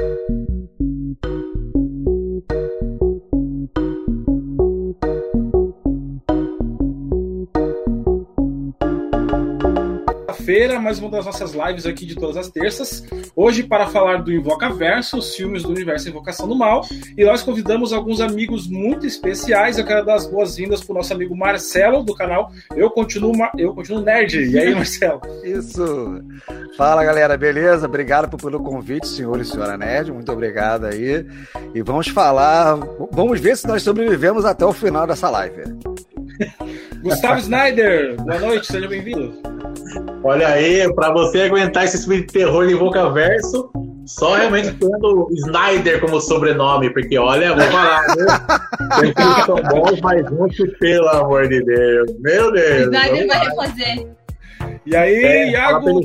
you feira mais uma das nossas lives aqui de todas as terças. Hoje para falar do Invocaverso, os filmes do universo Invocação do Mal. E nós convidamos alguns amigos muito especiais. Eu quero dar as boas-vindas para o nosso amigo Marcelo, do canal Eu Continuo, Eu Continuo Nerd. E aí, Marcelo? Isso. Fala, galera, beleza? Obrigado pelo convite, senhor e senhora Nerd. Muito obrigado aí. E vamos falar, vamos ver se nós sobrevivemos até o final dessa live. Gustavo Snyder, boa noite, seja bem-vindo. Olha aí, para você aguentar esse filme de terror em Verso, só realmente tendo Snyder como sobrenome, porque olha, vou falar, viu? Tem filmes que são bons, mas muito pelo amor de Deus. Meu Deus. Snyder vai refazer. E aí, é, Iago?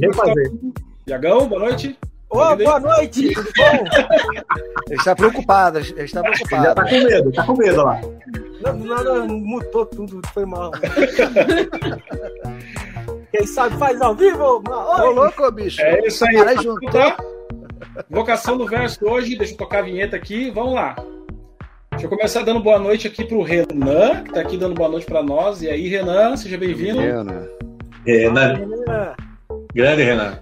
Iagão, boa noite. Ô, boa noite, tudo bom? ele está preocupado, ele está preocupado. Ele já tá com medo, tá com medo lá. Não, não, não, mutou tudo, foi mal. Quem sabe faz ao vivo? Ô, louco, bicho. É isso aí. Para juntar. Vocação do verso hoje, deixa eu tocar a vinheta aqui, vamos lá. Deixa eu começar dando boa noite aqui pro Renan, que tá aqui dando boa noite para nós. E aí, Renan, seja bem-vindo. Renan. Renan. Grande, Renan.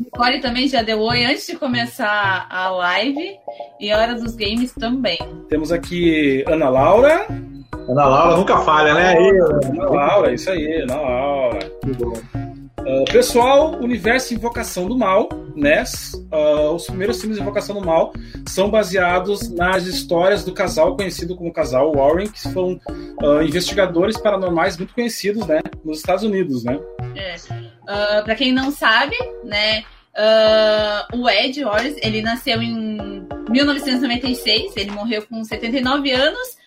Nicole também já deu oi antes de começar a live e Hora dos Games também. Temos aqui Ana Laura. Ana Laura nunca falha, né? Aí, Ana Laura, isso aí, Ana Laura. Uh, pessoal, Universo Invocação do Mal, né? Uh, os primeiros filmes de Invocação do Mal são baseados nas histórias do casal conhecido como casal Warren, que foram uh, investigadores paranormais muito conhecidos, né? Nos Estados Unidos, né? É. Uh, para quem não sabe, né? Uh, o Ed Warren, ele nasceu em 1996, ele morreu com 79 anos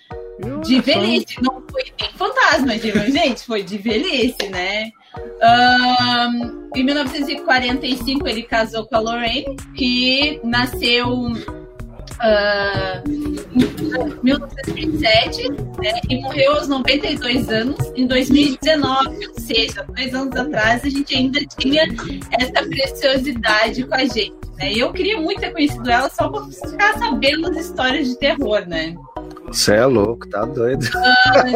de velhice. Não foi nem fantasma, gente, foi de velhice, né? Um, em 1945 ele casou com a Lorraine, que nasceu uh, em 1927 né, e morreu aos 92 anos em 2019, ou seja, dois anos atrás a gente ainda tinha essa preciosidade com a gente. Né? E eu queria muito ter conhecido ela só para ficar sabendo as histórias de terror, né? Você é louco, tá doido. Uh,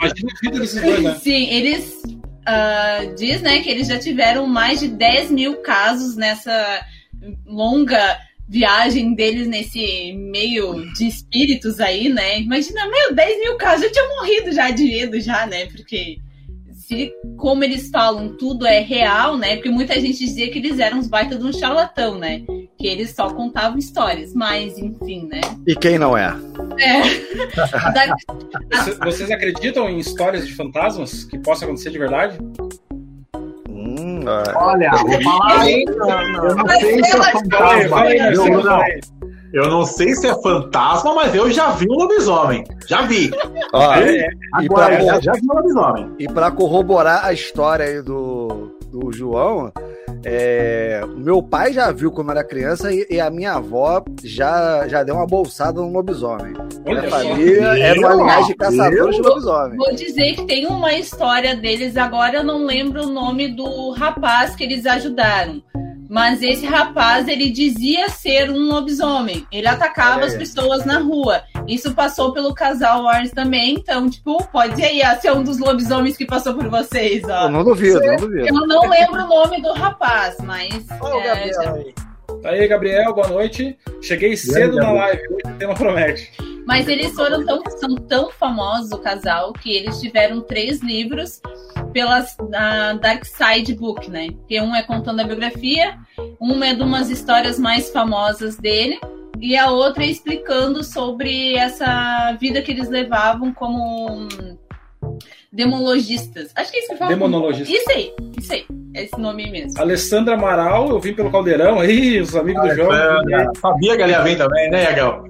Imagina a vida desses dois, né? Sim, eles uh, diz, né, que eles já tiveram mais de 10 mil casos nessa longa viagem deles nesse meio de espíritos aí, né? Imagina, meu, 10 mil casos, eu tinha morrido já de medo já, né? Porque se, como eles falam, tudo é real, né? Porque muita gente dizia que eles eram uns baita de um charlatão, né? Que eles só contavam histórias, mas enfim, né? E quem não é? É. da... Vocês acreditam em histórias de fantasmas que possam acontecer de verdade? Hum, Olha, vou falar aí. Eu não sei se é fantasma. Eu não. Eu não sei se é fantasma, mas eu já vi um lobisomem. Já vi. Ó, é, Agora, pra, já, vi um lobisomem. E para corroborar a história aí do, do João, é, meu pai já viu quando era criança e, e, a minha avó já, já deu uma bolsada no lobisomem. Minha família era uma linhagem de caçadores de lobisomem. Vou dizer que tem uma história deles, agora eu não lembro o nome do rapaz que eles ajudaram. Mas esse rapaz, ele dizia ser um lobisomem. Ele atacava é. as pessoas na rua. Isso passou pelo casal Wars também. Então, tipo, pode aí ser um dos lobisomens que passou por vocês, ó. Eu não duvido, não duvido. Eu não lembro o nome do rapaz, mas... Oh, é, já... Tá aí, Gabriel, boa noite. Cheguei cedo na live, hoje o tema promete. Mas eles foram tão, são tão famosos, o casal, que eles tiveram três livros pelas da Dark Side Book, né? Que um é contando a biografia, um é de umas histórias mais famosas dele, e a outra é explicando sobre essa vida que eles levavam como demologistas. Acho que é isso que fala. Demonologistas. Isso aí, isso aí. É esse nome mesmo. Alessandra Amaral, eu vim pelo Caldeirão aí, os amigos ah, do jogo. É, sabia que ela ia vir também, né, Yagal?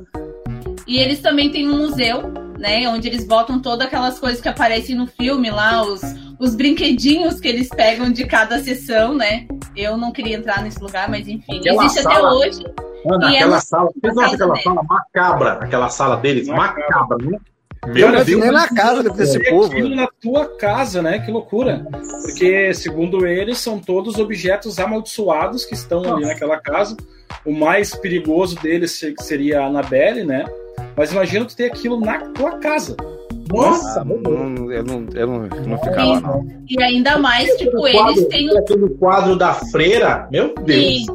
E eles também têm um museu, né? Onde eles botam todas aquelas coisas que aparecem no filme lá, os, os brinquedinhos que eles pegam de cada sessão, né? Eu não queria entrar nesse lugar, mas enfim, aquela existe sala, até hoje. Ana, aquela é sala, vocês aquela dele. sala macabra, aquela sala deles, macabra, né? Meu Deus, nem na casa desse povo. Aquilo na tua casa, né? Que loucura. Porque, segundo eles, são todos objetos amaldiçoados que estão Nossa. ali naquela casa. O mais perigoso deles seria a Annabelle, né? Mas imagina tu ter aquilo na tua casa. Nossa, ah, não, eu não, eu não, não ficava, não. E ainda mais, tipo, eles têm. Aquele quadro da freira, meu Deus. Sim.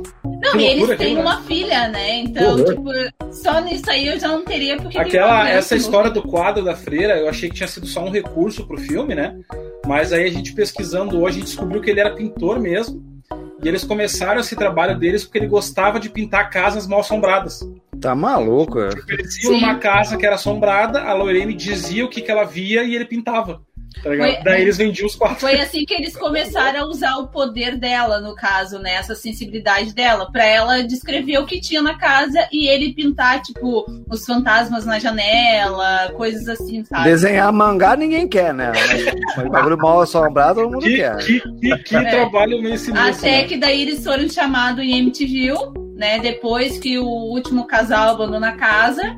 Não, e eles têm uma filha, né? Então, tipo, só nisso aí eu já não teria porque. Aquela, essa história do quadro da freira, eu achei que tinha sido só um recurso pro filme, né? Mas aí a gente pesquisando hoje, a gente descobriu que ele era pintor mesmo. E eles começaram esse trabalho deles porque ele gostava de pintar casas mal assombradas. Tá maluco, é? Numa casa que era assombrada, a Lorene dizia o que, que ela via e ele pintava. Tá foi, Daí eles vendiam os quadros. Foi assim que eles começaram a usar o poder dela, no caso, né? Essa sensibilidade dela, para ela descrever o que tinha na casa e ele pintar, tipo, os fantasmas na janela, coisas assim, sabe? Desenhar mangá ninguém quer, né? Mas bagulho mal assombrado todo mundo que, quer. Que, que, que é. trabalho meio sinistro. Até né? que daí eles foram chamados em MTV, né? Depois que o último casal abandonou a casa.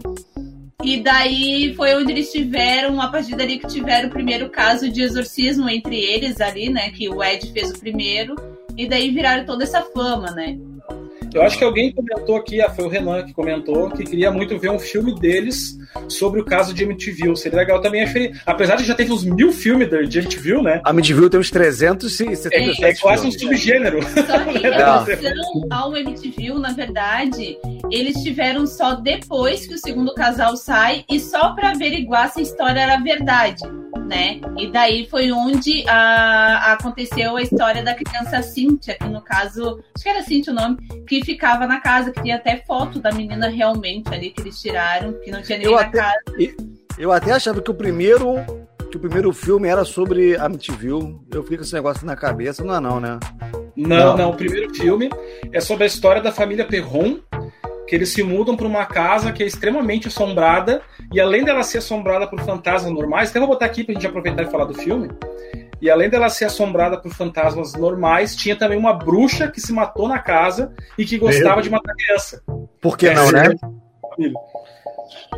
E daí foi onde eles tiveram, a partir dali que tiveram o primeiro caso de exorcismo entre eles ali, né? Que o Ed fez o primeiro. E daí viraram toda essa fama, né? Eu acho que alguém comentou aqui, ah, foi o Renan que comentou, que queria muito ver um filme deles sobre o caso de Amityville. Seria legal também. Achei, apesar de já ter uns mil filmes de Amityville, né? Amityville tem uns 377 É, é quase um subgênero. Só que em relação ao Amityville, na verdade, eles tiveram só depois que o segundo casal sai e só para averiguar se a história era verdade né? E daí foi onde a, aconteceu a história da criança Cíntia, que no caso, acho que era Cíntia o nome, que ficava na casa, que tinha até foto da menina realmente ali que eles tiraram, que não tinha ninguém eu na até, casa. Eu até achava que o primeiro que o primeiro filme era sobre Amityville. Eu fiquei com esse negócio na cabeça, não é não, né? Não, não, não, o primeiro filme é sobre a história da família Perron, que eles se mudam para uma casa que é extremamente assombrada, e além dela ser assombrada por fantasmas normais, até vou botar aqui para a gente aproveitar e falar do filme, e além dela ser assombrada por fantasmas normais, tinha também uma bruxa que se matou na casa e que gostava Meu. de matar criança. Por que não, né?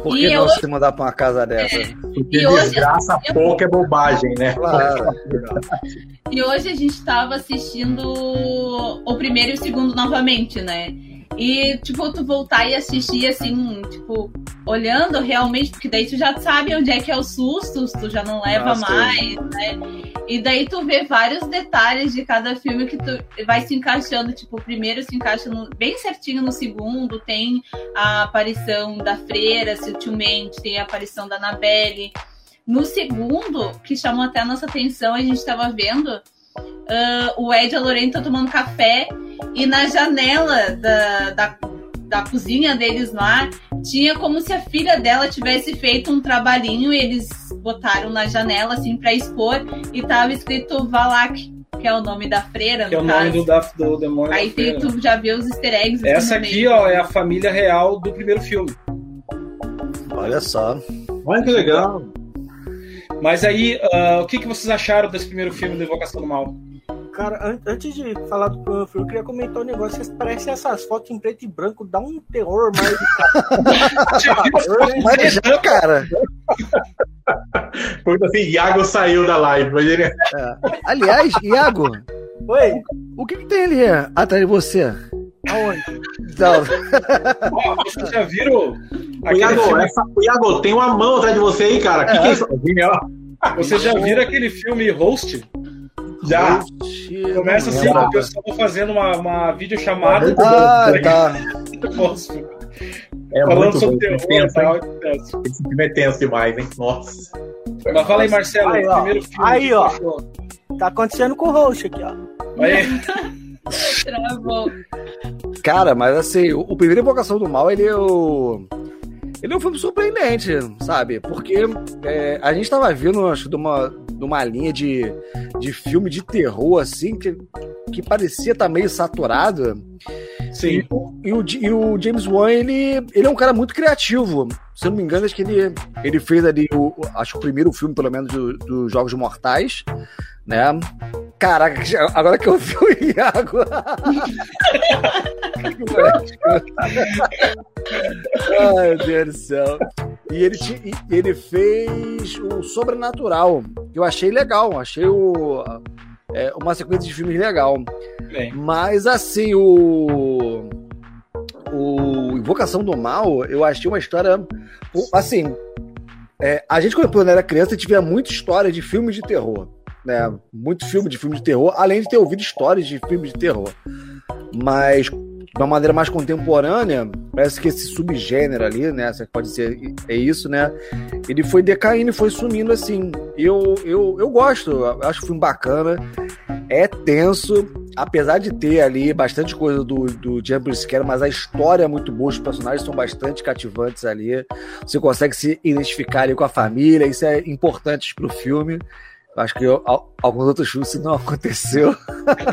Por que e não eu... se mudar para uma casa dessa? É. Porque e hoje, desgraça eu... pouca é bobagem, né? Claro. e hoje a gente estava assistindo o primeiro e o segundo novamente, né? E, tipo, tu voltar e assistir, assim, tipo, olhando realmente, porque daí tu já sabe onde é que é o susto, tu já não leva Nossa, mais, né? E daí tu vê vários detalhes de cada filme que tu vai se encaixando, tipo, o primeiro se encaixa no, bem certinho no segundo, tem a aparição da freira, sutilmente, tem a aparição da Annabelle. No segundo, que chamou até a nossa atenção, a gente estava vendo uh, o Ed e a Lorena estão tomando café e na janela da, da, da cozinha deles lá tinha como se a filha dela tivesse feito um trabalhinho e eles botaram na janela assim para expor e tava escrito Valak que é o nome da freira, que é o nome do, da, do demônio. Aí tu já vê os easter eggs. Essa aqui, ó, é a família real do primeiro filme. Olha só. Olha que legal. Mas aí, uh, o que, que vocês acharam desse primeiro filme do Invocação do Mal? Cara, an antes de falar do filme, eu queria comentar um negócio que parece essas fotos em preto e branco, dá um terror mais. mas já, cara. Porque assim, Iago saiu da live. Mas ele... É. Aliás, Iago. Oi. O que, que tem ali atrás de você? Aonde? Então... vocês já viram? O Iago, filme... essa... o Iago, tem uma mão atrás de você aí, cara. O é. que, que é isso? Vocês já viram aquele filme Host? Já. Começa assim, o pessoal fazendo uma, uma videochamada. Ah, tá. É Falando muito sobre terror tenso, tal. Esse filme é tenso demais, hein? Nossa. Mas fala aí, Marcelo, aí, ó. primeiro filme. Aí, ó. Tá acontecendo com o Roxo aqui, ó. Aí. Travou. Cara, mas assim, o, o primeiro Invocação do Mal, ele é o. Ele é um filme surpreendente, sabe? Porque é, a gente tava vindo, acho, de uma, numa linha de, de filme de terror, assim, que, que parecia estar tá meio saturado. Sim. E, e, o, e o James Wan, ele, ele é um cara muito criativo. Se eu não me engano, acho que ele, ele fez ali, o, acho que o primeiro filme, pelo menos, dos do Jogos Mortais, né? Caraca, agora que eu vi o Iago. Ai, meu Deus do céu. E ele, ele fez o Sobrenatural, eu achei legal, achei o, é, uma sequência de filmes legal. Bem. Mas assim, o. O Invocação do Mal, eu achei uma história. Assim, é, a gente, quando era criança, tinha muita história de filmes de terror. Né? Muito filme de filme de terror, além de ter ouvido histórias de filmes de terror. Mas de uma maneira mais contemporânea, parece que esse subgênero ali, né? Pode ser é isso, né? Ele foi decaindo e foi sumindo assim. Eu, eu, eu gosto, eu acho o filme bacana. É tenso, apesar de ter ali bastante coisa do, do Jumper Scare, mas a história é muito boa, os personagens são bastante cativantes ali. Você consegue se identificar ali com a família, isso é importante pro filme. Acho que eu, alguns outros isso não aconteceu.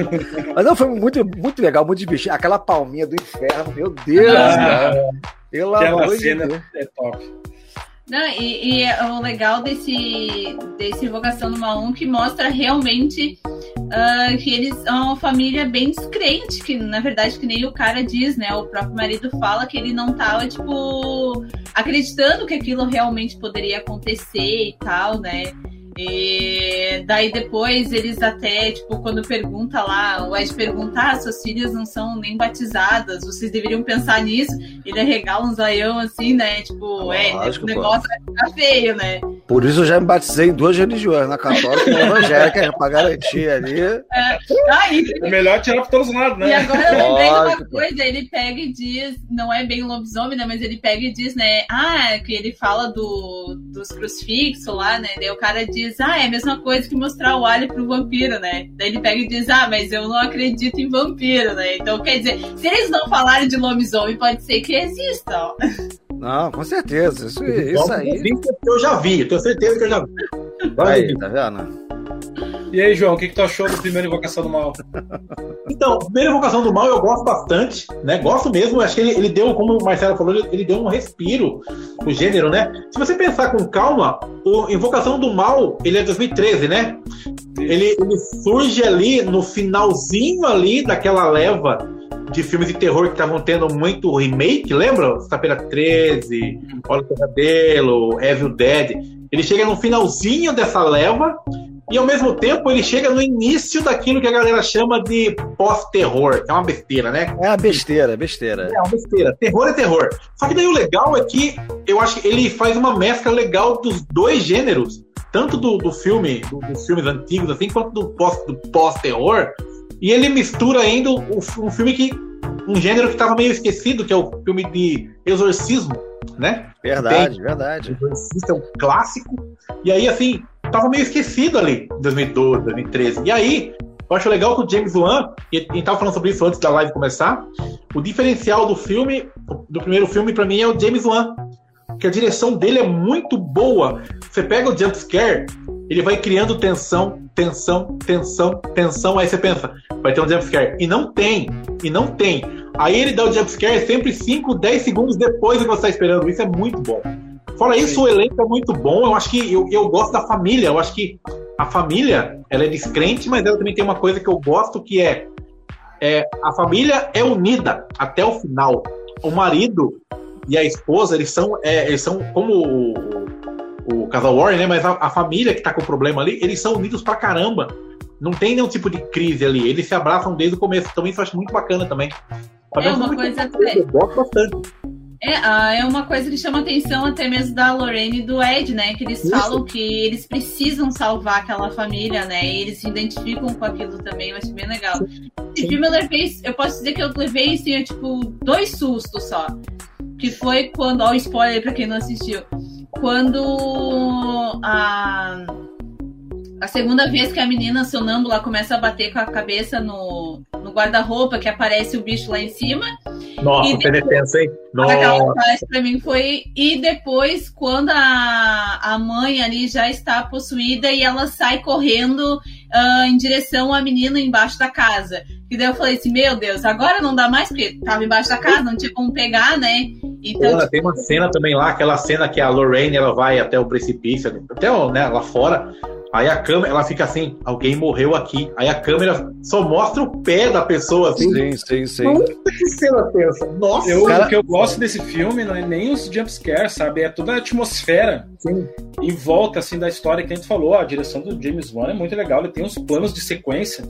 Mas não, foi muito, muito legal, muito divertido. Aquela palminha do inferno, meu Deus, ah, cara. Pelo amor de Deus. É top. Não, e, e, o legal desse, desse Invocação no Maum que mostra realmente uh, que eles são uma família bem descrente, que na verdade que nem o cara diz, né? O próprio marido fala que ele não tava, tipo, acreditando que aquilo realmente poderia acontecer e tal, né? E daí depois eles até, tipo, quando pergunta lá, o Ed pergunta, ah, suas filhas não são nem batizadas, vocês deveriam pensar nisso. Ele regala um zoião assim, né? Tipo, é, Lógico, o negócio vai ficar feio, né? Por isso eu já me batizei em duas religiões, na católica e na evangélica, pra garantir ali. É, ah, e... é melhor tirar pra todos os lados, né? E agora eu lembrei de uma coisa, ele pega e diz, não é bem lobisomem, né? Mas ele pega e diz, né? Ah, que ele fala do, dos crucifixos lá, né? Daí o cara diz diz, ah, é a mesma coisa que mostrar o alho pro vampiro, né? Daí ele pega e diz, ah, mas eu não acredito em vampiro, né? Então, quer dizer, se eles não falarem de lobisomem, pode ser que exista, Não, com certeza. Isso, isso aí. Eu já vi, tenho certeza que eu já vi. Aí, tá vendo? E aí, João, o que, que tu achou do primeiro Invocação do Mal? Então, primeira Invocação do Mal eu gosto bastante, né? Gosto mesmo. Acho que ele, ele deu, como o Marcelo falou, ele, deu um respiro pro gênero, né? Se você pensar com calma, o Invocação do Mal, ele é 2013, né? Ele, ele surge ali no finalzinho ali daquela leva de filmes de terror que estavam tendo muito remake, lembra? Sexta-feira 13, Olha o Pesadelo, Evil Dead. Ele chega no finalzinho dessa leva e ao mesmo tempo ele chega no início daquilo que a galera chama de pós-terror, que é uma besteira, né? É uma besteira, besteira. É uma besteira. Terror é terror. Só que daí o legal é que eu acho que ele faz uma mescla legal dos dois gêneros, tanto do, do filme, do, dos filmes antigos, assim, quanto do pós-terror. Pós e ele mistura ainda um, um filme que. um gênero que estava meio esquecido, que é o filme de exorcismo, né? Verdade, Tem, verdade. Exorcista é um clássico. E aí, assim, tava meio esquecido ali, 2012, 2013. E aí, eu acho legal que o James Wan, e gente tava falando sobre isso antes da live começar, o diferencial do filme, do primeiro filme, para mim, é o James Wan. Que a direção dele é muito boa. Você pega o jump scare, ele vai criando tensão, tensão, tensão, tensão. Aí você pensa, vai ter um jump scare. E não tem, e não tem. Aí ele dá o jump scare sempre 5, 10 segundos depois do que você está esperando. Isso é muito bom. Fora isso, o elenco é muito bom. Eu acho que eu, eu gosto da família. Eu acho que a família ela é descrente, mas ela também tem uma coisa que eu gosto que é, é a família é unida até o final. O marido e a esposa eles são é, eles são como o, o casal Warren, né? Mas a, a, família que tá com o problema ali, eles são unidos pra caramba. Não tem nenhum tipo de crise ali. Eles se abraçam desde o começo. Então isso eu acho muito bacana também. É uma coisa. Eu gosto bastante. É, ah, é uma coisa que chama atenção até mesmo da Lorraine e do Ed, né? Que eles Isso. falam que eles precisam salvar aquela família, né? E eles se identificam com aquilo também, eu acho bem legal. Esse filme eu levei, eu posso dizer que eu levei, assim, tipo, dois sustos só. Que foi quando, ó, o spoiler pra quem não assistiu. Quando a a segunda vez que a menina sonâmbula começa a bater com a cabeça no, no guarda-roupa, que aparece o bicho lá em cima. Nossa, penitência, hein? Nossa. Parte pra mim foi. E depois, quando a, a mãe ali já está possuída e ela sai correndo uh, em direção à menina embaixo da casa. E daí eu falei assim: Meu Deus, agora não dá mais, porque tava embaixo da casa, não tinha como pegar, né? Então, Pô, tipo... Tem uma cena também lá, aquela cena que a Lorraine ela vai até o precipício, até né, lá fora Aí a câmera, ela fica assim, alguém morreu aqui. Aí a câmera só mostra o pé da pessoa, assim. Sim, sim, sim. Puta que cena tensa. Nossa! Eu, cara... O que eu gosto desse filme não é nem os jumpscares, sabe? É toda a atmosfera sim. em volta, assim, da história que a gente falou. A direção do James Wan é muito legal. Ele tem uns planos de sequência,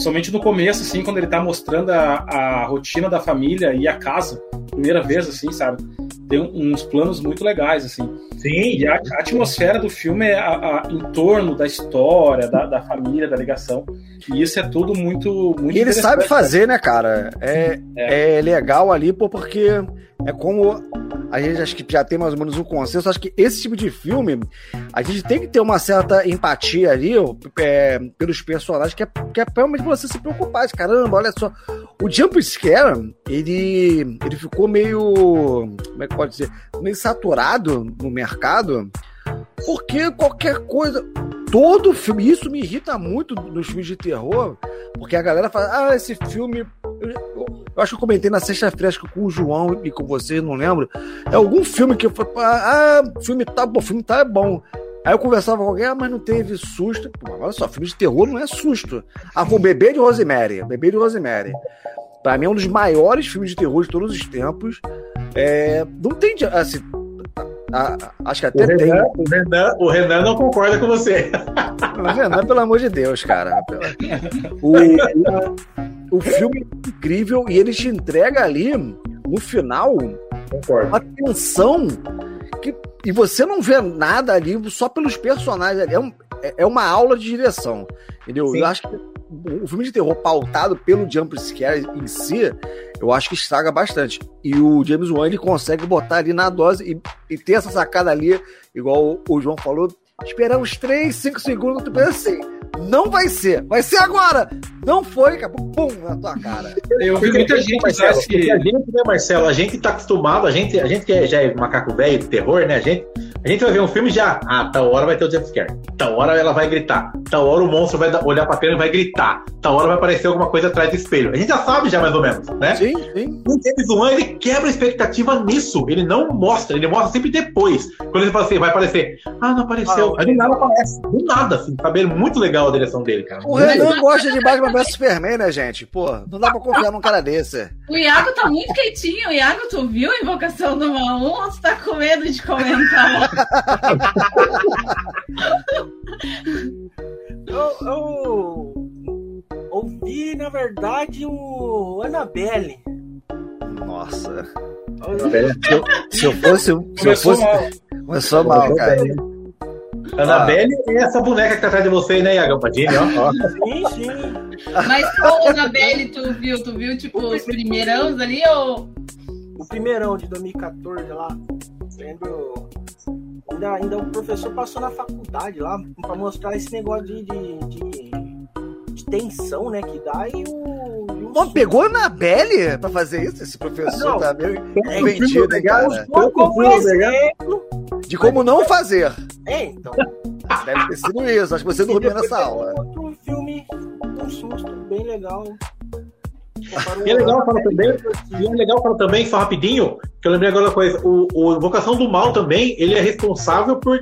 somente no começo, assim, quando ele tá mostrando a, a rotina da família e a casa. Primeira vez, assim, sabe? Tem uns planos muito legais, assim. Sim. E a, a atmosfera do filme é a, a, em torno da história, da, da, família, da ligação. E isso é tudo muito. muito e ele sabe fazer, né, cara? É, é. é legal ali, pô, porque é como a gente acho que já tem mais ou menos um consenso. Acho que esse tipo de filme, a gente tem que ter uma certa empatia ali é, pelos personagens, que é, que é realmente você se preocupar. Caramba, olha só. O Jump Scare, ele, ele ficou meio. Como é que pode dizer? Meio saturado no mercado. Porque qualquer coisa. Todo filme. Isso me irrita muito nos filmes de terror. Porque a galera fala: ah, esse filme. Eu, acho que eu comentei na sexta-feira, que com o João e com você, não lembro. É algum filme que eu falei, ah, filme tá bom, filme tá bom. Aí eu conversava com alguém, ah, mas não teve susto. Pô, olha só, filme de terror não é susto. Ah, foi o Bebê de Rosemary. Bebê de Rosemary. Pra mim é um dos maiores filmes de terror de todos os tempos. É, não tem. Assim, a, acho que até o tem. Renan, o, Renan, o Renan não concorda com você. O Renan, pelo amor de Deus, cara. O, o, o filme é incrível e ele te entrega ali, no final, Concordo. uma tensão que. E você não vê nada ali só pelos personagens. É, um, é, é uma aula de direção. Entendeu? Sim. Eu acho que o filme de terror pautado pelo jump scare em si, eu acho que estraga bastante. E o James Wan ele consegue botar ali na dose e, e ter essa sacada ali, igual o João falou, esperar uns 3, 5 segundos, tu pensa assim, não vai ser, vai ser agora! Não foi, acabou, pum, na tua cara. Eu vi muita gente, Marcelo, que... a gente, né, Marcelo, a gente tá acostumado, a gente, a gente que é, já é macaco velho de terror, né, a gente, a gente vai ver um filme já, ah, tal hora vai ter o jumpscare, tal hora ela vai gritar, tal hora o monstro vai olhar pra câmera e vai gritar, tal hora vai aparecer alguma coisa atrás do espelho. A gente já sabe já mais ou menos, né? Sim, sim. O James Wan, ele quebra a expectativa nisso, ele não mostra, ele mostra sempre depois. Quando ele fala assim, vai aparecer, ah, não apareceu, ah, aí do nada aparece, do nada, assim, sabe? É muito legal a direção dele, cara. O Renan gosta de Batman vs Superman, né, gente? Pô, não dá pra confiar num cara desse. O Iago tá muito quietinho. O Iago, tu viu a invocação do mal 1 ou tu tá com medo de comentar? eu, eu ouvi, na verdade, o Annabelle. Nossa. Se eu, se eu fosse. Se eu fosse. Começou mal, cara. Annabelle ah. e essa boneca que tá atrás de você, né, Iago Padini, ó. Sim, sim. Mas qual Annabelle tu viu? Tu viu, tipo, os primeirão ali ou. O primeirão de 2014 lá. Sendo. Ainda, ainda o professor passou na faculdade lá pra mostrar esse negócio de, de, de, de tensão, né, que dá e o. Pô, pegou a Annabelle pra fazer isso? Esse professor não, tá meio é, hein, cara? Como exemplo, de como não fazer. É, então. Deve ter sido isso. Acho que você dormiu nessa aula. Outro filme, um susto, bem legal. E é legal falar também, e é legal falar também, só rapidinho, que eu lembrei agora uma coisa. O, o Invocação do Mal também, ele é responsável por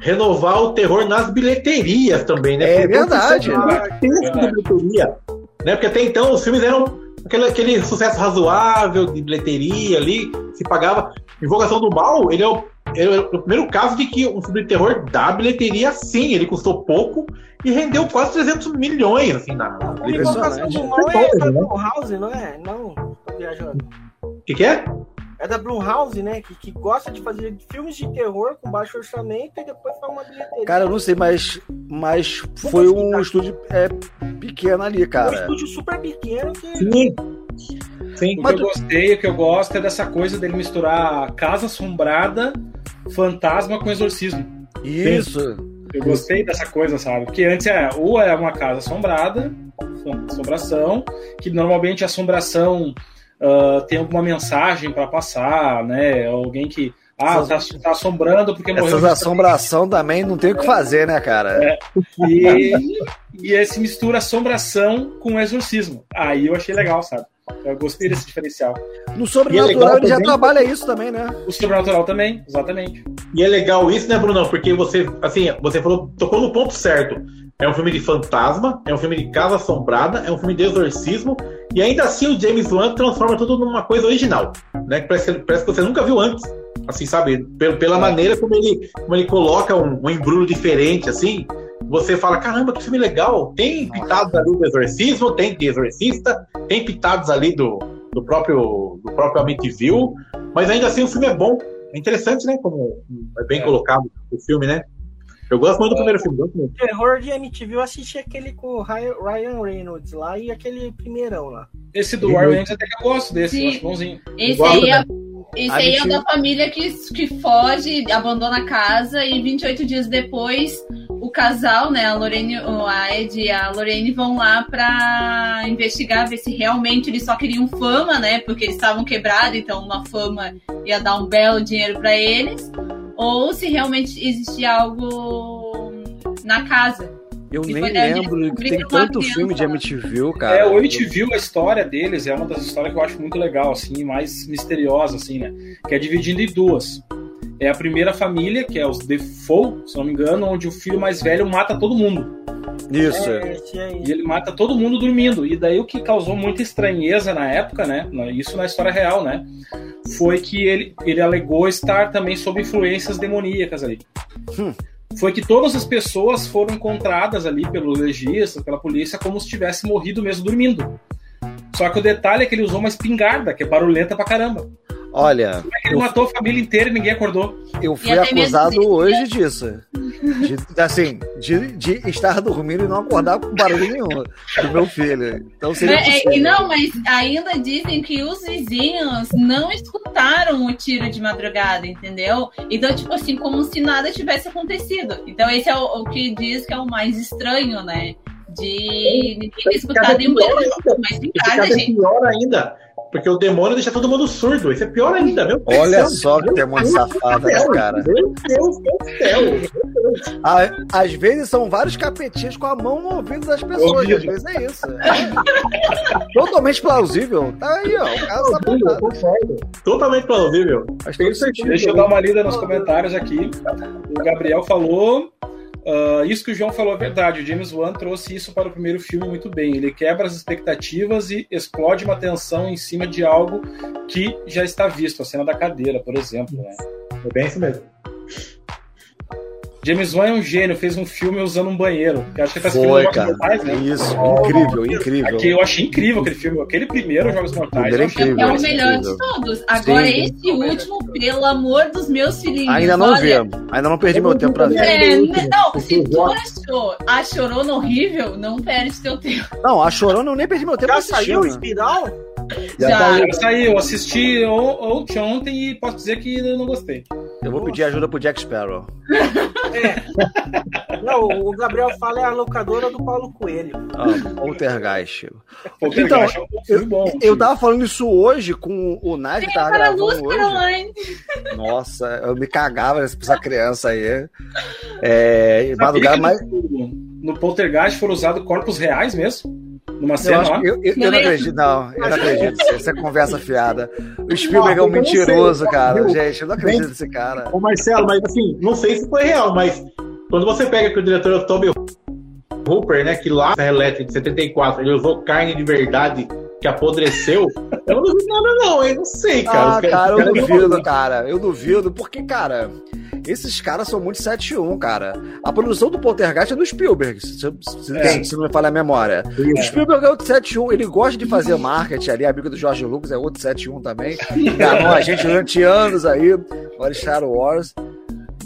renovar o terror nas bilheterias também, né? É verdade. Ah, bilheteria, né? Porque até então os filmes eram aquele, aquele sucesso razoável de bilheteria ali, se pagava. Invocação do Mal, ele é o é o primeiro caso de que um filme de terror dá bilheteria sim, ele custou pouco e rendeu quase 300 milhões, assim, na A invocação do mal é da Blumhouse, não é? Não, tô viajando. O que, que é? É da Blumhouse, né? Que, que gosta de fazer filmes de terror com baixo orçamento e depois faz uma bilheteria. Cara, eu não sei, mas, mas foi um estúdio é, pequeno ali, cara. Um estúdio super pequeno que. Sim. Sim, o que eu gostei, o que eu gosto é dessa coisa dele misturar casa assombrada, fantasma com exorcismo. Isso. Eu gostei dessa coisa, sabe? Porque antes é, ou é uma casa assombrada, assombração, que normalmente a assombração uh, tem alguma mensagem para passar, né? Alguém que ah, tá, tá, assombrando porque morreu. Essas assombração também não tem o que fazer, né, cara? É. E, e esse mistura assombração com exorcismo. Aí eu achei legal, sabe? Eu gostei desse diferencial. No Sobrenatural é ele já trabalha isso também, né? O Sobrenatural também, exatamente. E é legal isso, né, Bruno? Porque você, assim, você falou, tocou no ponto certo. É um filme de fantasma, é um filme de casa assombrada, é um filme de exorcismo, e ainda assim o James Wan transforma tudo numa coisa original, né? Parece, parece que você nunca viu antes, assim, sabe? Pela, pela maneira como ele, como ele coloca um, um embrulho diferente, assim, você fala, caramba, que filme legal. Tem pitados ali do exorcismo, tem de exorcista, tem pitados ali do, do próprio do próprio Amityville, mas ainda assim o filme é bom. É interessante, né? Como é bem é. colocado o filme, né? Eu gosto muito do primeiro filme. Gosto. Terror de MTV, eu assisti aquele com o Ryan Reynolds lá e aquele primeirão lá. Esse do Ryan Reynolds até que eu gosto desse, Sim. eu acho bonzinho. Esse aí é, esse aí é da família que, que foge, abandona a casa e 28 dias depois casal, né, a Lorene, a Ed e a Lorene vão lá pra investigar, ver se realmente eles só queriam fama, né, porque eles estavam quebrados, então uma fama ia dar um belo dinheiro para eles, ou se realmente existia algo na casa. Eu nem lembro que tem tanto filme de MTV, cara. É, o MTV, a história deles é uma das histórias que eu acho muito legal, assim, mais misteriosa, assim, né? Que é dividida em duas é a primeira família, que é os Defoe, se não me engano, onde o filho mais velho mata todo mundo. Isso. É, e ele mata todo mundo dormindo. E daí o que causou muita estranheza na época, né? Isso na história real, né? Foi que ele, ele alegou estar também sob influências demoníacas ali. Hum. Foi que todas as pessoas foram encontradas ali pelo legista, pela polícia, como se tivesse morrido mesmo dormindo. Só que o detalhe é que ele usou uma espingarda, que é barulhenta pra caramba. Olha. Ele eu... matou a família inteira e ninguém acordou. Eu fui acusado hoje disso. De, assim, de, de, estar dormindo e não acordar com barulho nenhum do meu filho. Então seria é, Não, mas ainda dizem que os vizinhos não escutaram o tiro de madrugada, entendeu? Então, tipo assim, como se nada tivesse acontecido. Então, esse é o, o que diz que é o mais estranho, né? De ninguém escutar nenhum barulho. Mas em casa, gente. pior ainda porque o demônio deixa todo mundo surdo. Isso é pior ainda, meu Olha Deus só que demônio safado, né, cara? Meu Deus do céu. Às vezes são vários capetinhos com a mão no ouvido das pessoas. Às vezes é isso. É. Totalmente plausível. Tá aí, ó. O caso tá Totalmente plausível. Mas tem sentido. Deixa eu dar uma lida nos comentários aqui. O Gabriel falou Uh, isso que o João falou é verdade. O James Wan trouxe isso para o primeiro filme muito bem. Ele quebra as expectativas e explode uma tensão em cima de algo que já está visto. A cena da cadeira, por exemplo. Né? É bem isso mesmo. James Wan é um gênio, fez um filme usando um banheiro. Que acho que tá Foi, cara. Mortais, né? Isso, incrível, incrível. Aqui, eu achei incrível aquele filme. Aquele primeiro Jogos Mortais. É, incrível, é o melhor incrível. de todos. Agora, Sim. esse último, pelo amor dos meus filhinhos. Ainda não olha... vemos. Ainda não perdi meu tempo pra ver. É, não, se tu achou a chorona horrível, não perde teu tempo. Não, a chorona eu nem perdi meu tempo Já saiu o espiral? Já, Já saiu. saiu. Assisti ontem, ontem e posso dizer que eu não gostei. Eu vou pedir ajuda pro Jack Sparrow. É. Não, o Gabriel fala é a locadora do Paulo Coelho. Ah, Poltergeist. Então, é eu, bom, eu tava falando isso hoje com o Nage que tava gravando luz, hoje. Caroline. Nossa, eu me cagava nessa criança aí. É, madrugada, mas... No Poltergeist foram usados corpos reais mesmo? Numa cena eu, eu, eu, eu, não acredito, não. Eu não acredito. Isso é conversa fiada. O Spielberg é um mentiroso, cara. Gente, eu não acredito nesse cara. Ô, Marcelo, mas assim, não sei se foi real, mas quando você pega que o diretor é o Toby Hooper, né, que lá na Electric de 74, ele usou carne de verdade que apodreceu, eu não duvido nada não, hein? Não sei, cara. Ah, cara, eu duvido, cara. Eu duvido, porque, cara, esses caras são muito 7-1, cara. A produção do Poltergeist é do Spielberg, se, se, é. se não me falha a memória. É. O Spielberg é outro 7-1, ele gosta de fazer marketing ali, amigo do Jorge Lucas é outro 7-1 também. Enganou a gente durante anos aí, agora Star Wars.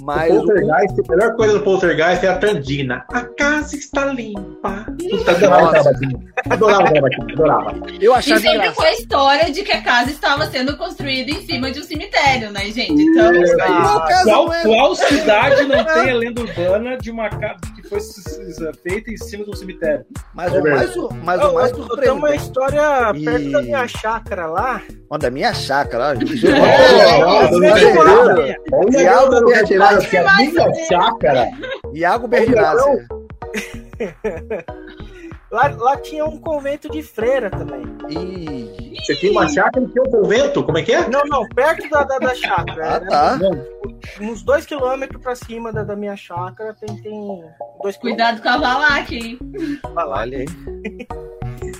Mas o Poltergeist, a melhor coisa do Poltergeist é a Tandina. A casa está limpa. Adorava, adorava, adorava. Eu achava e sempre foi a história de que a casa estava sendo construída em cima de um cemitério, né, gente? Então, ah, qual, qual cidade não tem a lenda urbana de uma casa que foi feita em cima de um cemitério? Mas é o mais, mas o mais surpreendente. Tem uma história perto e... da minha chácara lá. Ó, da minha chácara, ó. Iago Bertinazzi. A minha chácara. Iago Bertinazzi. Lá, lá tinha um convento de freira também. E... Você tem uma chácara e tem um convento? Como é que é? Não, não, perto da, da, da chácara. Ah, tá. Uns dois quilômetros pra cima da, da minha chácara tem, tem dois Cuidado com a valaque, hein? Olha aí.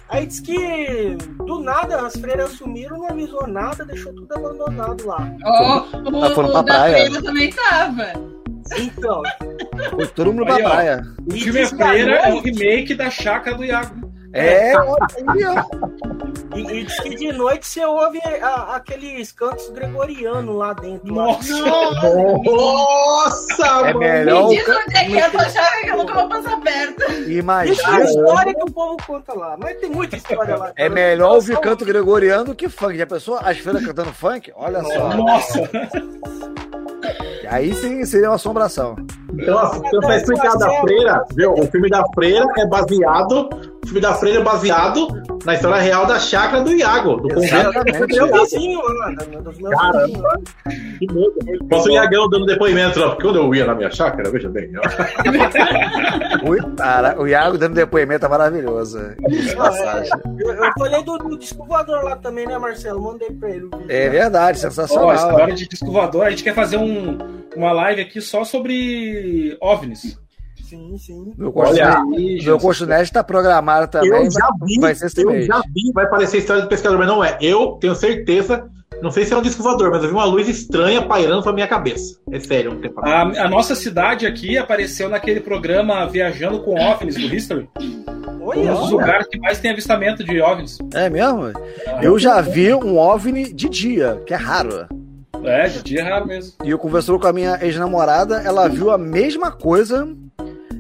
Aí diz que do nada as freiras sumiram, não avisou nada, deixou tudo abandonado lá. Ó, oh, o, foram pra o da praia. freira também tava. Então, Foi todo mundo pra praia. O filme é Freira é o remake da chácara do Iago. É, olha e, e diz que de noite você ouve a- aqueles cantos gregorianos lá dentro. lá. Nossa! Nossa, É mano! melhor Me diz onde é que é a tua chácara que eu nunca vou passar perto. Isso é a Imagina. história que o povo conta lá. Mas tem muita história lá. É cara. melhor ouvir canto gregoriano do que funk. Já pensou as feiras cantando funk? Olha só. Nossa! Aí sim seria uma assombração. Então, assim, então tá explicado a freira, viu? O filme da freira é baseado. O filme da freira é baseado na história real da chácara do Iago, do convento. Meus Caramba. Que. Posso o Iagão dando depoimento lá, porque quando eu ia na minha chácara, veja bem. Ui, cara, o Iago dando depoimento é maravilhoso. Passagem. Eu, eu falei do, do disco lá também, né, Marcelo? Mandei pra ele o vídeo. É verdade, Ó, sensacional. história de disco. A gente quer fazer um, uma live aqui só sobre OVNIs. Sim, sim. Meu curso, Olha, meu curso Nerd tá programado também. eu já vai- vi, vai ser eu mês. já vi, vai parecer história do pescador, mas não é. Eu tenho certeza, não sei se é um disco voador, mas eu vi uma luz estranha pairando pra minha cabeça. É sério, um tempo A, a nossa cidade aqui apareceu naquele programa Viajando com OVNIs do History. Um Olha, dos lugares que mais tem avistamento de OVNIs. É mesmo? Eu já vi um OVNI de dia, que é raro. É, de dia é raro mesmo. E eu conversou com a minha ex-namorada, ela viu a mesma coisa,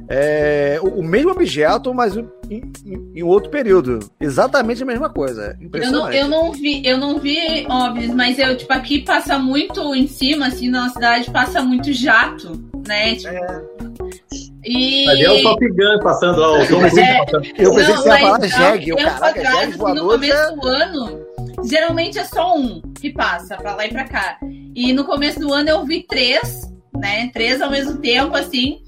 é, o, o mesmo objeto, mas em, em- em outro período. Exatamente a mesma coisa. Eu não, Impressionante. eu não vi, eu não vi OVNIs, mas eu, tipo, aqui passa muito em cima, assim, na cidade, passa muito jato, né? Tipo, E. Mas é o Top Gun passando lá, o Tom Cruise É. Eu pensei que você ia falar um jegue. Eu, caraca, atrás, jegue assim, no voador. começo do ano, geralmente é só um que passa pra lá e pra cá. E no começo do ano eu vi três, né? Três ao mesmo tempo, assim.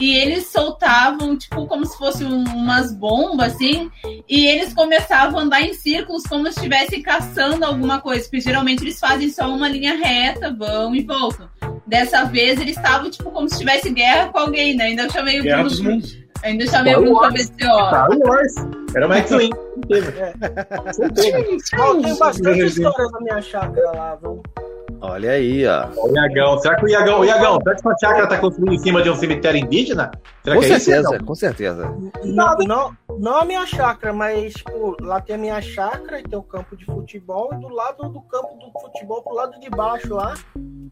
E eles soltavam, tipo, como se fossem um- umas bombas, assim. E eles começavam a andar em círculos como se estivessem caçando alguma coisa. Porque geralmente eles fazem só uma linha reta, vão e voltam. Dessa vez eles estavam, tipo, como se tivesse guerra com alguém, né? Ainda chamei o Bruno. dos Mundos. Ainda chamei o Star Bruno pra ver se, ó. Star Wars. Era X-Wing. Ó, tem bastante história na minha chácara lá, viu? Olha aí, ó. O Iagão, será que o Iagão, o Iagão, será que sua chácara tá construída em cima de um cemitério indígena? Será Com que é isso? certeza, Iagão? com certeza. Não, não, não a minha chácara, mas tipo, lá tem a minha chácara e tem o campo de futebol, e do lado do campo do futebol, pro lado de baixo lá,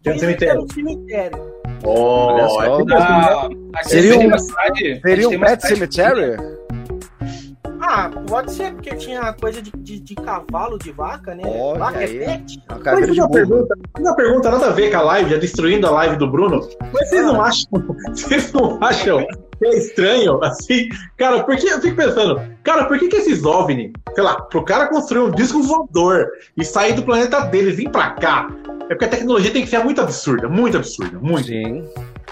Tem um cemitério. um cemitério. Olha Oh, só. é Ah, Seria um- Seria um pet cemetery? Ah, pode ser, porque tinha coisa de, de, de cavalo, de vaca, né? Olha vaca aí. é pet. Mas uma burro. pergunta, uma pergunta nada a ver com a live, já destruindo a live do Bruno. Mas vocês não acham, vocês não acham que é estranho, assim? Cara, por que eu fico pensando, cara, por que, que esses OVNI, sei lá, pro cara construir um disco voador e sair do planeta deles e vir pra cá, é porque a tecnologia tem que ser muito absurda, muito absurda, muito. Sim.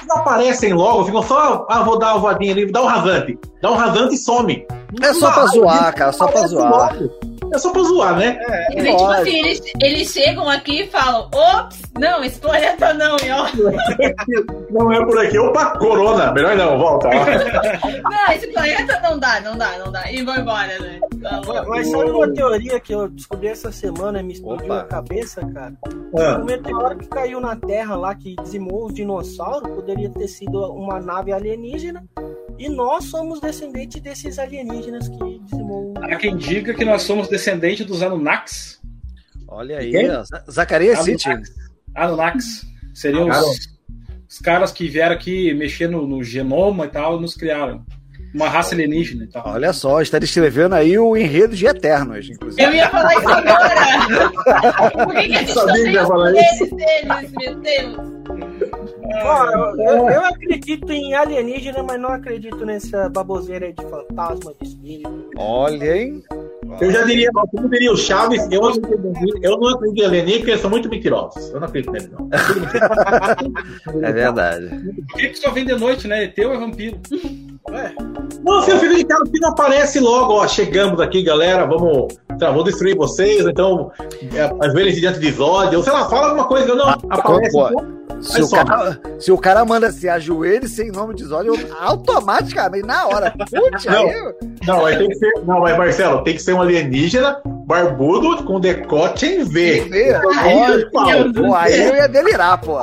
Não aparecem logo, ficam só, ah, vou dar uma voadinha ali, dá um rasante. Dá um rasante e some. É só pra zoar, cara, só pra zoar. logo. É só pra zoar, né? E daí, tipo assim, eles, eles chegam aqui e falam: ops, não, esse planeta não, e ó. Não é por aqui. Opa, corona. Melhor não, volta. Não, esse planeta não dá, não dá, não dá. E vão embora, né? Tá. Mas sabe uma teoria que eu descobri essa semana e me explodiu Opa. a cabeça, cara? Ah. O meteoro que caiu na Terra lá, que dizimou os dinossauros, poderia ter sido uma nave alienígena. E nós somos descendentes desses alienígenas que dizimou. Há quem diga que nós somos descendentes dos Anunnakis. Olha aí. Zacarias City. Anunnakis. Seriam os, os caras que vieram aqui mexer no, no genoma e tal e nos criaram. Uma raça alienígena e tal. Olha só, está descrevendo aí o enredo de Eternos, inclusive. Eu ia falar isso agora! Por que, que a gente não tem os poderes deles, meu Deus? Eu, acredito em alienígena, mas não acredito nessa baboseira de fantasma, de espírito. Olha, hein? Eu já diria, como diria o Chaves, eu não acredito, eu não acredito em alienígenas porque eles são muito mentirosos. Eu não acredito neles, não. É verdade. Por que, que só vem de noite, né? ET ou é vampiro? É, Não, seu filho de casa que não aparece logo, ó. Chegamos aqui, galera. Vamos lá, vou destruir vocês, então é, ajoelhem-se diante de Zod, ou sei lá, fala alguma coisa que eu não ah, aparece. Se o, cara, se o cara manda se ajoelhe sem nome de Zod, automaticamente, na hora. Putz, não, aí... não, aí tem que ser. Não, mas Marcelo, tem que ser um alienígena barbudo com decote em V. V. Aí, aí eu ia delirar, pô.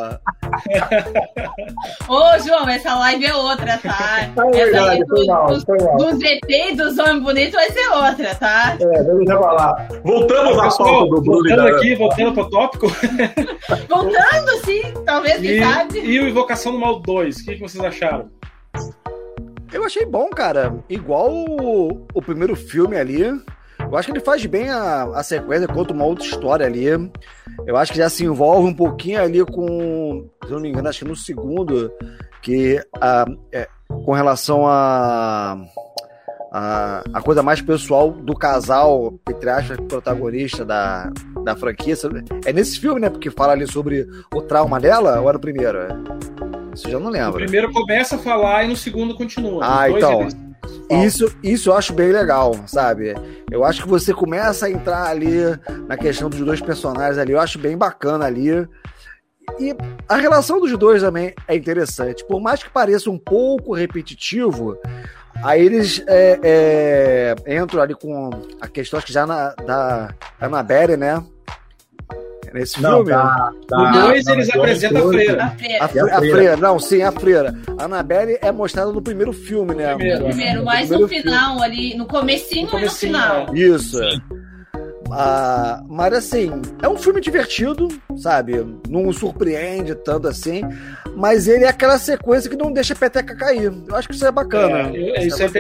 Ô, João, essa live é outra, tá? É verdade, essa foi mal, foi mal. Dos ET e dos homens bonitos vai ser outra, tá? É, deixa falar. Voltamos à pauta do Bruno. Voltando aqui, voltando pro tópico. Voltando, sim, talvez, quem sabe. E o Invocação do Mal 2, o que, que vocês acharam? Eu achei bom, cara. Igual o, o primeiro filme ali. Eu acho que ele faz bem a, a sequência, conta uma outra história ali. Eu acho que já se envolve um pouquinho ali com, se eu não me engano, acho que no segundo, que a, é, com relação a, a, a coisa mais pessoal do casal, entre aspas, protagonista da, da franquia. É nesse filme, né? Porque fala ali sobre o trauma dela, ou era o primeiro? Isso já não lembro. O primeiro começa a falar e no segundo continua. Ah, então. Eles isso, isso eu acho bem legal, sabe? Eu acho que você começa a entrar ali na questão dos dois personagens ali, eu acho bem bacana ali. E a relação dos dois também é interessante. Por mais que pareça um pouco repetitivo, aí eles é, é, entram ali com a questão, acho que já na, da Annabelle, né? Nesse não, filme. Tá, tá, no 2 eles apresentam a freira. A freira. A, freira. a freira. Não, sim, a freira. A Annabelle é mostrada no primeiro filme, né? Primeiro, primeiro mas no final filme. ali, no comecinho, no comecinho e no final. É. Isso. Ah, mas assim, é um filme divertido, sabe? Não surpreende tanto assim, mas ele é aquela sequência que não deixa a peteca cair. Eu acho que isso é bacana. É, isso é, é interessante.